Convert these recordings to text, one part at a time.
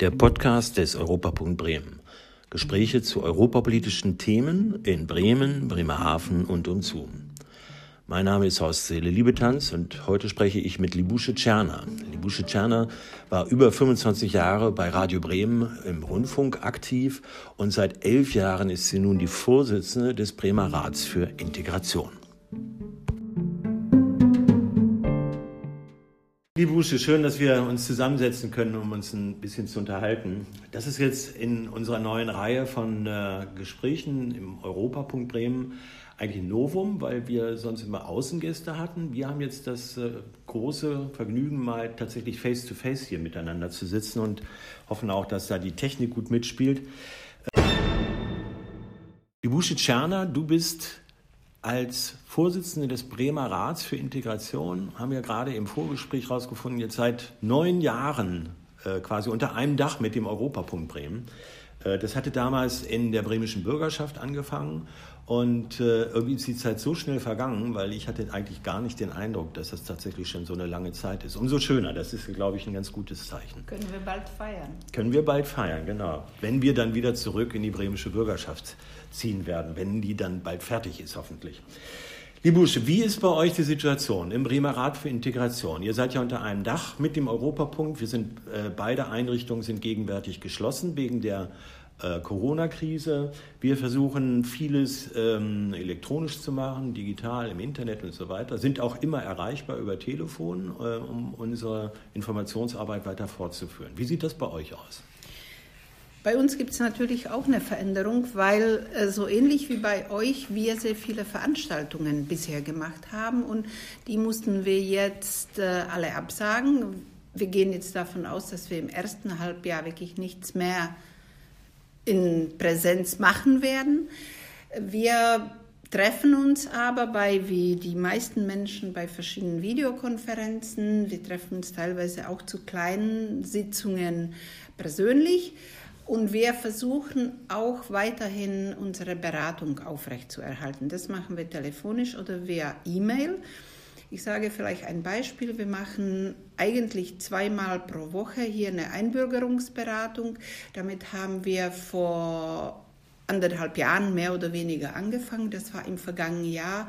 der Podcast des Europapunkt Bremen. Gespräche zu europapolitischen Themen in Bremen, Bremerhaven und umzu. Mein Name ist Horst Seele Liebetanz und heute spreche ich mit Libusche Tscherner. Libusche Tscherner war über 25 Jahre bei Radio Bremen im Rundfunk aktiv und seit elf Jahren ist sie nun die Vorsitzende des Bremer Rats für Integration. Liebe Busche, schön, dass wir uns zusammensetzen können, um uns ein bisschen zu unterhalten. Das ist jetzt in unserer neuen Reihe von äh, Gesprächen im Europapunkt Bremen eigentlich ein Novum, weil wir sonst immer Außengäste hatten. Wir haben jetzt das äh, große Vergnügen, mal tatsächlich face-to-face -face hier miteinander zu sitzen und hoffen auch, dass da die Technik gut mitspielt. Äh, Busche Tscherner, du bist als Vorsitzende des Bremer Rats für Integration haben wir gerade im Vorgespräch herausgefunden, jetzt seit neun Jahren äh, quasi unter einem Dach mit dem Europapunkt Bremen. Äh, das hatte damals in der bremischen Bürgerschaft angefangen und äh, irgendwie ist die Zeit so schnell vergangen, weil ich hatte eigentlich gar nicht den Eindruck, dass das tatsächlich schon so eine lange Zeit ist. Umso schöner, das ist, glaube ich, ein ganz gutes Zeichen. Können wir bald feiern. Können wir bald feiern, genau. Wenn wir dann wieder zurück in die bremische Bürgerschaft ziehen werden, wenn die dann bald fertig ist, hoffentlich. Libusche, wie ist bei euch die Situation im Bremer Rat für Integration? Ihr seid ja unter einem Dach mit dem Europapunkt. Wir sind, äh, beide Einrichtungen sind gegenwärtig geschlossen wegen der äh, Corona-Krise. Wir versuchen vieles ähm, elektronisch zu machen, digital im Internet und so weiter, sind auch immer erreichbar über Telefon, äh, um unsere Informationsarbeit weiter fortzuführen. Wie sieht das bei euch aus? Bei uns gibt es natürlich auch eine Veränderung, weil äh, so ähnlich wie bei euch wir sehr viele Veranstaltungen bisher gemacht haben und die mussten wir jetzt äh, alle absagen. Wir gehen jetzt davon aus, dass wir im ersten Halbjahr wirklich nichts mehr in Präsenz machen werden. Wir treffen uns aber bei, wie die meisten Menschen, bei verschiedenen Videokonferenzen. Wir treffen uns teilweise auch zu kleinen Sitzungen persönlich. Und wir versuchen auch weiterhin unsere Beratung aufrechtzuerhalten. Das machen wir telefonisch oder via E-Mail. Ich sage vielleicht ein Beispiel. Wir machen eigentlich zweimal pro Woche hier eine Einbürgerungsberatung. Damit haben wir vor anderthalb Jahren mehr oder weniger angefangen. Das war im vergangenen Jahr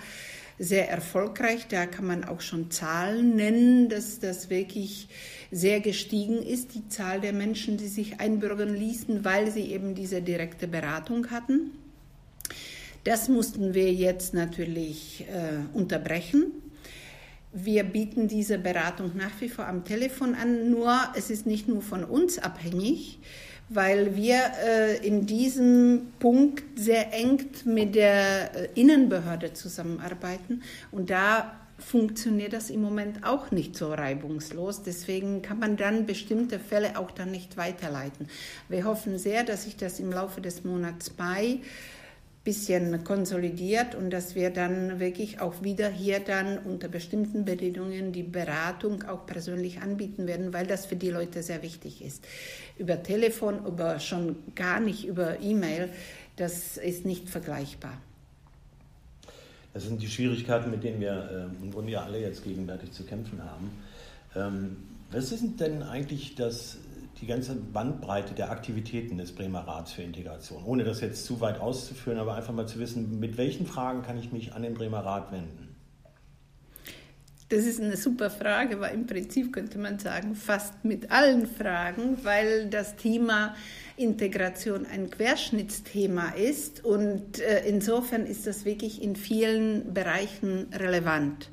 sehr erfolgreich. Da kann man auch schon Zahlen nennen, dass das wirklich sehr gestiegen ist, die Zahl der Menschen, die sich einbürgern ließen, weil sie eben diese direkte Beratung hatten. Das mussten wir jetzt natürlich äh, unterbrechen wir bieten diese Beratung nach wie vor am Telefon an, nur es ist nicht nur von uns abhängig, weil wir äh, in diesem Punkt sehr eng mit der äh, Innenbehörde zusammenarbeiten und da funktioniert das im Moment auch nicht so reibungslos. Deswegen kann man dann bestimmte Fälle auch dann nicht weiterleiten. Wir hoffen sehr, dass sich das im Laufe des Monats Mai bisschen konsolidiert und dass wir dann wirklich auch wieder hier dann unter bestimmten Bedingungen die Beratung auch persönlich anbieten werden, weil das für die Leute sehr wichtig ist. Über Telefon, aber schon gar nicht über E-Mail, das ist nicht vergleichbar. Das sind die Schwierigkeiten, mit denen wir äh, im Grunde ja alle jetzt gegenwärtig zu kämpfen haben. Ähm, was ist denn eigentlich das die ganze Bandbreite der Aktivitäten des Bremer Rats für Integration, ohne das jetzt zu weit auszuführen, aber einfach mal zu wissen, mit welchen Fragen kann ich mich an den Bremer Rat wenden? Das ist eine super Frage, weil im Prinzip könnte man sagen, fast mit allen Fragen, weil das Thema Integration ein Querschnittsthema ist und äh, insofern ist das wirklich in vielen Bereichen relevant.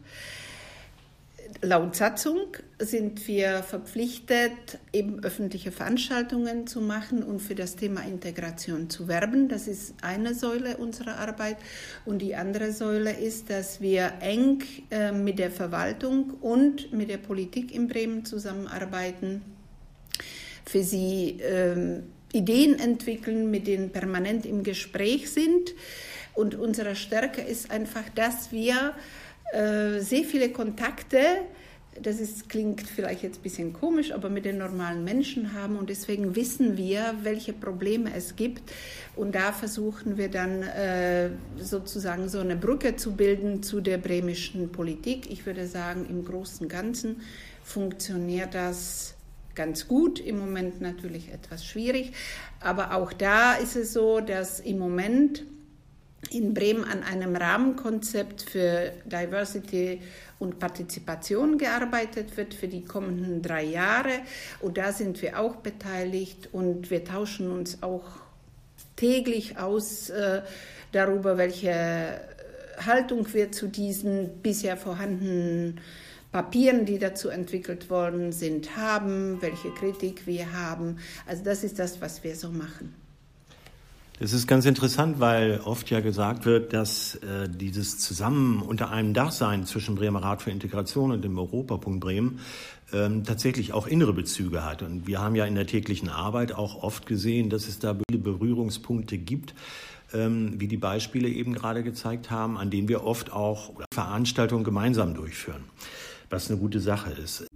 Laut Satzung sind wir verpflichtet, eben öffentliche Veranstaltungen zu machen und für das Thema Integration zu werben. Das ist eine Säule unserer Arbeit. Und die andere Säule ist, dass wir eng äh, mit der Verwaltung und mit der Politik in Bremen zusammenarbeiten, für sie äh, Ideen entwickeln, mit denen permanent im Gespräch sind. Und unsere Stärke ist einfach, dass wir sehr viele Kontakte, das ist, klingt vielleicht jetzt ein bisschen komisch, aber mit den normalen Menschen haben und deswegen wissen wir, welche Probleme es gibt und da versuchen wir dann äh, sozusagen so eine Brücke zu bilden zu der bremischen Politik. Ich würde sagen, im Großen und Ganzen funktioniert das ganz gut, im Moment natürlich etwas schwierig. Aber auch da ist es so, dass im Moment in Bremen an einem Rahmenkonzept für Diversity und Partizipation gearbeitet wird für die kommenden drei Jahre. Und da sind wir auch beteiligt und wir tauschen uns auch täglich aus äh, darüber, welche Haltung wir zu diesen bisher vorhandenen Papieren, die dazu entwickelt worden sind, haben, welche Kritik wir haben. Also das ist das, was wir so machen. Das ist ganz interessant, weil oft ja gesagt wird, dass äh, dieses Zusammen unter einem Dach sein zwischen Bremer Rat für Integration und dem Europapunkt Bremen ähm, tatsächlich auch innere Bezüge hat. Und wir haben ja in der täglichen Arbeit auch oft gesehen, dass es da Berührungspunkte gibt, ähm, wie die Beispiele eben gerade gezeigt haben, an denen wir oft auch Veranstaltungen gemeinsam durchführen, was eine gute Sache ist.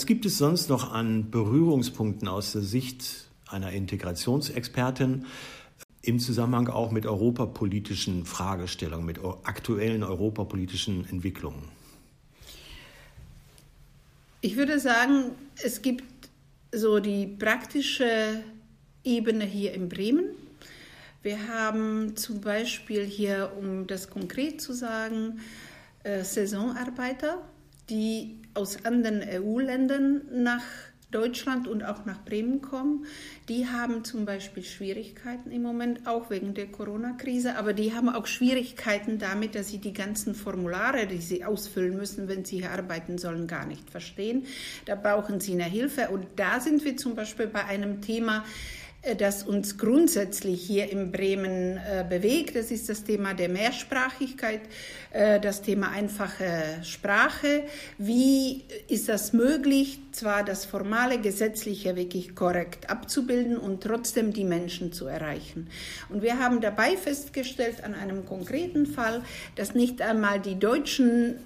Was gibt es sonst noch an Berührungspunkten aus der Sicht einer Integrationsexpertin im Zusammenhang auch mit europapolitischen Fragestellungen, mit aktuellen europapolitischen Entwicklungen? Ich würde sagen, es gibt so die praktische Ebene hier in Bremen. Wir haben zum Beispiel hier, um das konkret zu sagen, äh, Saisonarbeiter, die aus anderen EU-Ländern nach Deutschland und auch nach Bremen kommen, die haben zum Beispiel Schwierigkeiten im Moment, auch wegen der Corona-Krise, aber die haben auch Schwierigkeiten damit, dass sie die ganzen Formulare, die sie ausfüllen müssen, wenn sie hier arbeiten sollen, gar nicht verstehen. Da brauchen sie eine Hilfe und da sind wir zum Beispiel bei einem Thema, das uns grundsätzlich hier in Bremen äh, bewegt. Das ist das Thema der Mehrsprachigkeit, äh, das Thema einfache Sprache. Wie ist das möglich, zwar das formale Gesetzliche wirklich korrekt abzubilden und trotzdem die Menschen zu erreichen? Und wir haben dabei festgestellt an einem konkreten Fall, dass nicht einmal die deutschen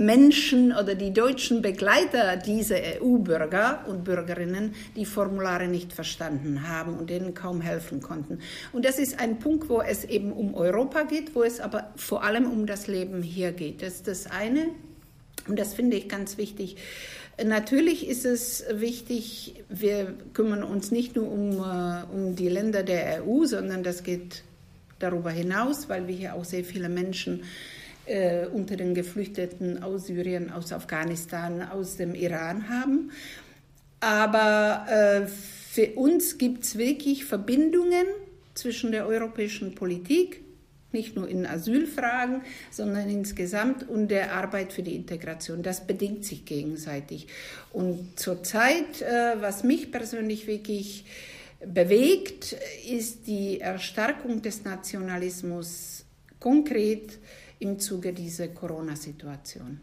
Menschen oder die deutschen Begleiter dieser EU-Bürger und Bürgerinnen die Formulare nicht verstanden haben und denen kaum helfen konnten. Und das ist ein Punkt, wo es eben um Europa geht, wo es aber vor allem um das Leben hier geht. Das ist das eine. Und das finde ich ganz wichtig. Natürlich ist es wichtig, wir kümmern uns nicht nur um, äh, um die Länder der EU, sondern das geht darüber hinaus, weil wir hier auch sehr viele Menschen äh, unter den Geflüchteten aus Syrien, aus Afghanistan, aus dem Iran haben. Aber äh, für uns gibt es wirklich Verbindungen zwischen der europäischen Politik, nicht nur in Asylfragen, sondern insgesamt und der Arbeit für die Integration. Das bedingt sich gegenseitig. Und zurzeit, äh, was mich persönlich wirklich bewegt, ist die Erstarkung des Nationalismus konkret im Zuge dieser Corona-Situation.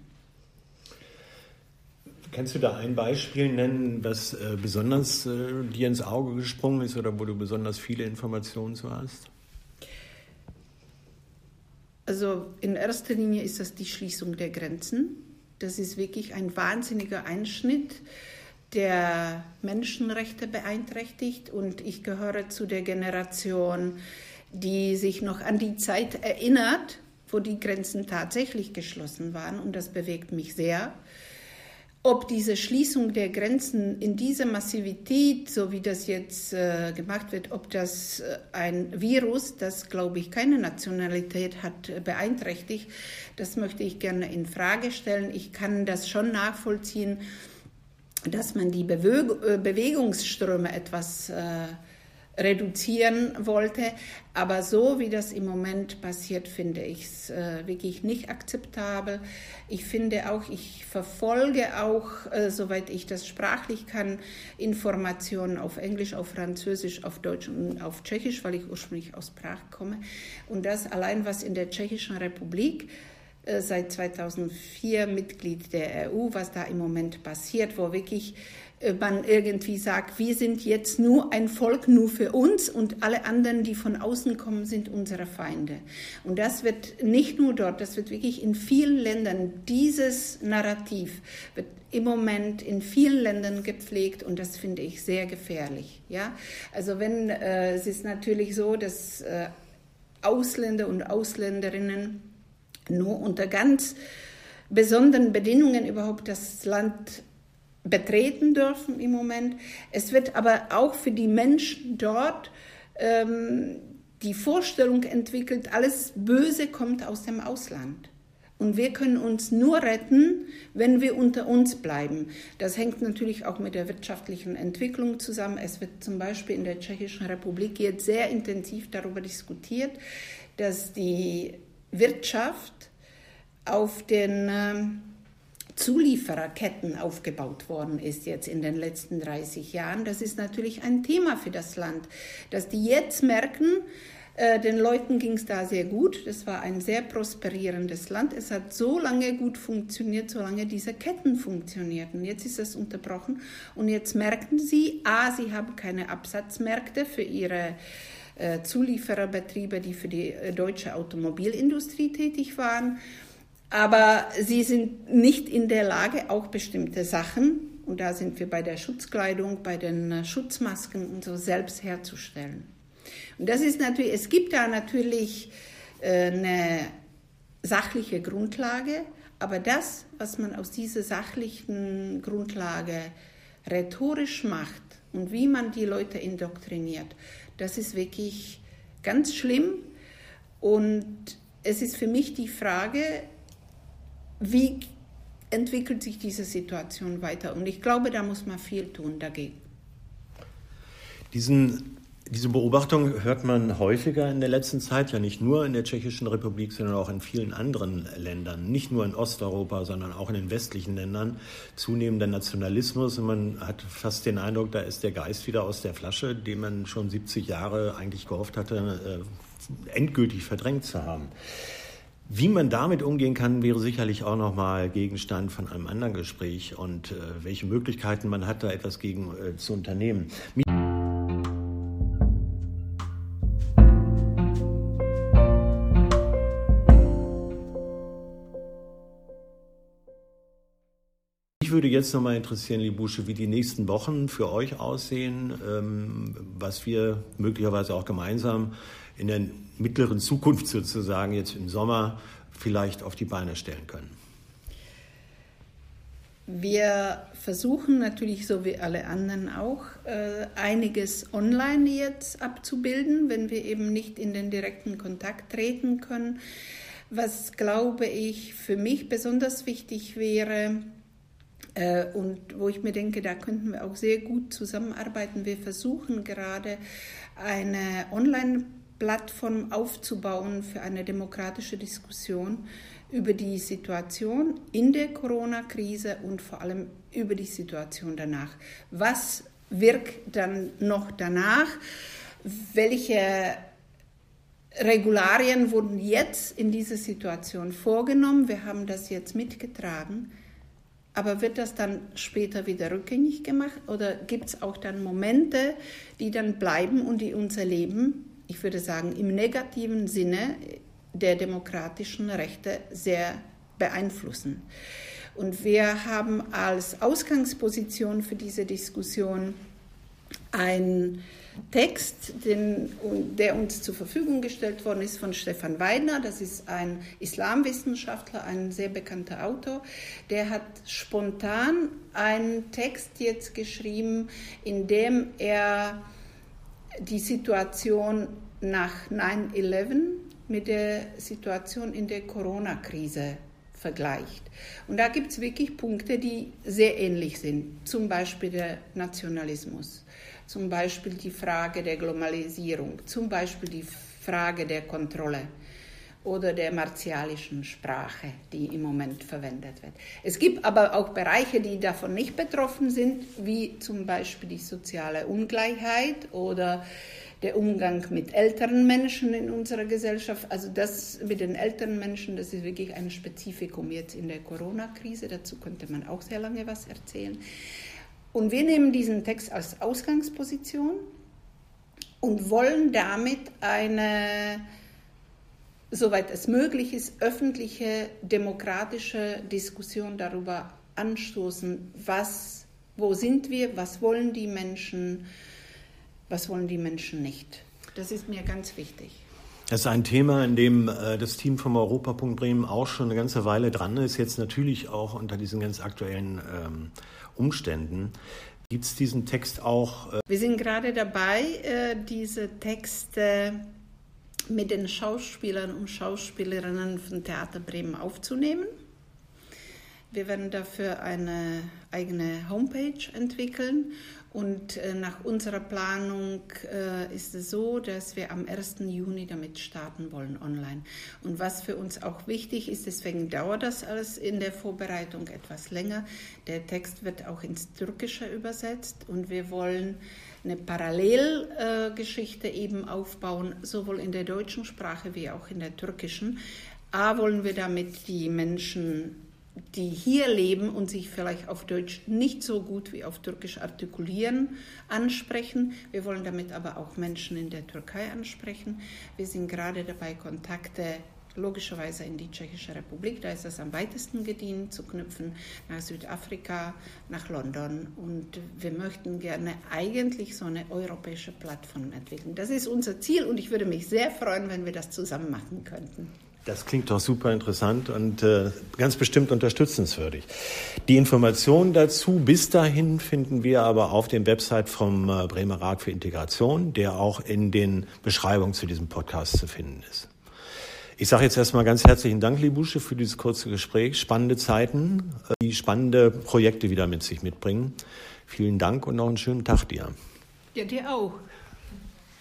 Kannst du da ein Beispiel nennen, was äh, besonders äh, dir ins Auge gesprungen ist oder wo du besonders viele Informationen zu hast? Also in erster Linie ist das die Schließung der Grenzen. Das ist wirklich ein wahnsinniger Einschnitt, der Menschenrechte beeinträchtigt. Und ich gehöre zu der Generation, die sich noch an die Zeit erinnert, wo die Grenzen tatsächlich geschlossen waren und das bewegt mich sehr. Ob diese Schließung der Grenzen in dieser Massivität, so wie das jetzt äh, gemacht wird, ob das äh, ein Virus, das glaube ich keine Nationalität hat, äh, beeinträchtigt, das möchte ich gerne in Frage stellen. Ich kann das schon nachvollziehen, dass man die Beweg äh, Bewegungsströme etwas äh, reduzieren wollte. Aber so wie das im Moment passiert, finde ich es äh, wirklich nicht akzeptabel. Ich finde auch, ich verfolge auch, äh, soweit ich das sprachlich kann, Informationen auf Englisch, auf Französisch, auf Deutsch und auf Tschechisch, weil ich ursprünglich aus Prag komme. Und das allein, was in der Tschechischen Republik äh, seit 2004 Mitglied der EU, was da im Moment passiert, wo wirklich man irgendwie sagt, wir sind jetzt nur ein Volk nur für uns und alle anderen, die von außen kommen, sind unsere Feinde. Und das wird nicht nur dort, das wird wirklich in vielen Ländern, dieses Narrativ wird im Moment in vielen Ländern gepflegt und das finde ich sehr gefährlich. Ja? Also wenn, äh, es ist natürlich so, dass äh, Ausländer und Ausländerinnen nur unter ganz besonderen Bedingungen überhaupt das Land betreten dürfen im Moment. Es wird aber auch für die Menschen dort ähm, die Vorstellung entwickelt, alles Böse kommt aus dem Ausland. Und wir können uns nur retten, wenn wir unter uns bleiben. Das hängt natürlich auch mit der wirtschaftlichen Entwicklung zusammen. Es wird zum Beispiel in der Tschechischen Republik jetzt sehr intensiv darüber diskutiert, dass die Wirtschaft auf den ähm, Zuliefererketten aufgebaut worden ist jetzt in den letzten 30 Jahren. Das ist natürlich ein Thema für das Land, dass die jetzt merken, äh, den Leuten ging es da sehr gut. Das war ein sehr prosperierendes Land. Es hat so lange gut funktioniert, solange diese Ketten funktionierten. Jetzt ist es unterbrochen und jetzt merken sie, a, sie haben keine Absatzmärkte für ihre äh, Zuliefererbetriebe, die für die äh, deutsche Automobilindustrie tätig waren. Aber sie sind nicht in der Lage, auch bestimmte Sachen, und da sind wir bei der Schutzkleidung, bei den Schutzmasken und so, selbst herzustellen. Und das ist natürlich, es gibt da natürlich äh, eine sachliche Grundlage, aber das, was man aus dieser sachlichen Grundlage rhetorisch macht und wie man die Leute indoktriniert, das ist wirklich ganz schlimm. Und es ist für mich die Frage, wie entwickelt sich diese Situation weiter? Und ich glaube, da muss man viel tun dagegen. Diesen, diese Beobachtung hört man häufiger in der letzten Zeit, ja nicht nur in der Tschechischen Republik, sondern auch in vielen anderen Ländern, nicht nur in Osteuropa, sondern auch in den westlichen Ländern. Zunehmender Nationalismus und man hat fast den Eindruck, da ist der Geist wieder aus der Flasche, den man schon 70 Jahre eigentlich gehofft hatte, äh, endgültig verdrängt zu haben. Wie man damit umgehen kann, wäre sicherlich auch nochmal Gegenstand von einem anderen Gespräch und äh, welche Möglichkeiten man hat, da etwas gegen äh, zu unternehmen. Mich würde jetzt nochmal interessieren, Libusche, wie die nächsten Wochen für euch aussehen, ähm, was wir möglicherweise auch gemeinsam in der mittleren Zukunft sozusagen jetzt im Sommer vielleicht auf die Beine stellen können? Wir versuchen natürlich, so wie alle anderen auch, äh, einiges online jetzt abzubilden, wenn wir eben nicht in den direkten Kontakt treten können. Was, glaube ich, für mich besonders wichtig wäre, äh, und wo ich mir denke, da könnten wir auch sehr gut zusammenarbeiten. Wir versuchen gerade eine Online- Plattform aufzubauen für eine demokratische Diskussion über die Situation in der Corona-Krise und vor allem über die Situation danach. Was wirkt dann noch danach? Welche Regularien wurden jetzt in dieser Situation vorgenommen? Wir haben das jetzt mitgetragen. Aber wird das dann später wieder rückgängig gemacht oder gibt es auch dann Momente, die dann bleiben und die unser Leben ich würde sagen, im negativen Sinne der demokratischen Rechte sehr beeinflussen. Und wir haben als Ausgangsposition für diese Diskussion einen Text, den, der uns zur Verfügung gestellt worden ist von Stefan Weidner. Das ist ein Islamwissenschaftler, ein sehr bekannter Autor. Der hat spontan einen Text jetzt geschrieben, in dem er die Situation nach 9-11 mit der Situation in der Corona-Krise vergleicht. Und da gibt es wirklich Punkte, die sehr ähnlich sind. Zum Beispiel der Nationalismus, zum Beispiel die Frage der Globalisierung, zum Beispiel die Frage der Kontrolle oder der martialischen Sprache, die im Moment verwendet wird. Es gibt aber auch Bereiche, die davon nicht betroffen sind, wie zum Beispiel die soziale Ungleichheit oder der Umgang mit älteren Menschen in unserer Gesellschaft. Also das mit den älteren Menschen, das ist wirklich ein Spezifikum jetzt in der Corona-Krise. Dazu könnte man auch sehr lange was erzählen. Und wir nehmen diesen Text als Ausgangsposition und wollen damit eine, soweit es möglich ist, öffentliche, demokratische Diskussion darüber anstoßen, was, wo sind wir, was wollen die Menschen, was wollen die Menschen nicht. Das ist mir ganz wichtig. Das ist ein Thema, in dem äh, das Team vom Europapunkt Bremen auch schon eine ganze Weile dran ist, jetzt natürlich auch unter diesen ganz aktuellen ähm, Umständen. Gibt es diesen Text auch? Äh Wir sind gerade dabei, äh, diese Texte mit den Schauspielern und Schauspielerinnen von Theater Bremen aufzunehmen. Wir werden dafür eine eigene Homepage entwickeln und äh, nach unserer Planung äh, ist es so, dass wir am 1. Juni damit starten wollen online. Und was für uns auch wichtig ist, deswegen dauert das alles in der Vorbereitung etwas länger. Der Text wird auch ins Türkische übersetzt und wir wollen eine Parallelgeschichte äh, eben aufbauen, sowohl in der deutschen Sprache wie auch in der türkischen. A wollen wir damit die Menschen die hier leben und sich vielleicht auf Deutsch nicht so gut wie auf Türkisch artikulieren, ansprechen. Wir wollen damit aber auch Menschen in der Türkei ansprechen. Wir sind gerade dabei, Kontakte logischerweise in die Tschechische Republik, da ist es am weitesten gedient, zu knüpfen, nach Südafrika, nach London. Und wir möchten gerne eigentlich so eine europäische Plattform entwickeln. Das ist unser Ziel und ich würde mich sehr freuen, wenn wir das zusammen machen könnten. Das klingt doch super interessant und äh, ganz bestimmt unterstützenswürdig. Die Informationen dazu bis dahin finden wir aber auf dem Website vom äh, Bremer Rat für Integration, der auch in den Beschreibungen zu diesem Podcast zu finden ist. Ich sage jetzt erstmal ganz herzlichen Dank, Libusche, für dieses kurze Gespräch. Spannende Zeiten, äh, die spannende Projekte wieder mit sich mitbringen. Vielen Dank und noch einen schönen Tag dir. Ja, dir auch.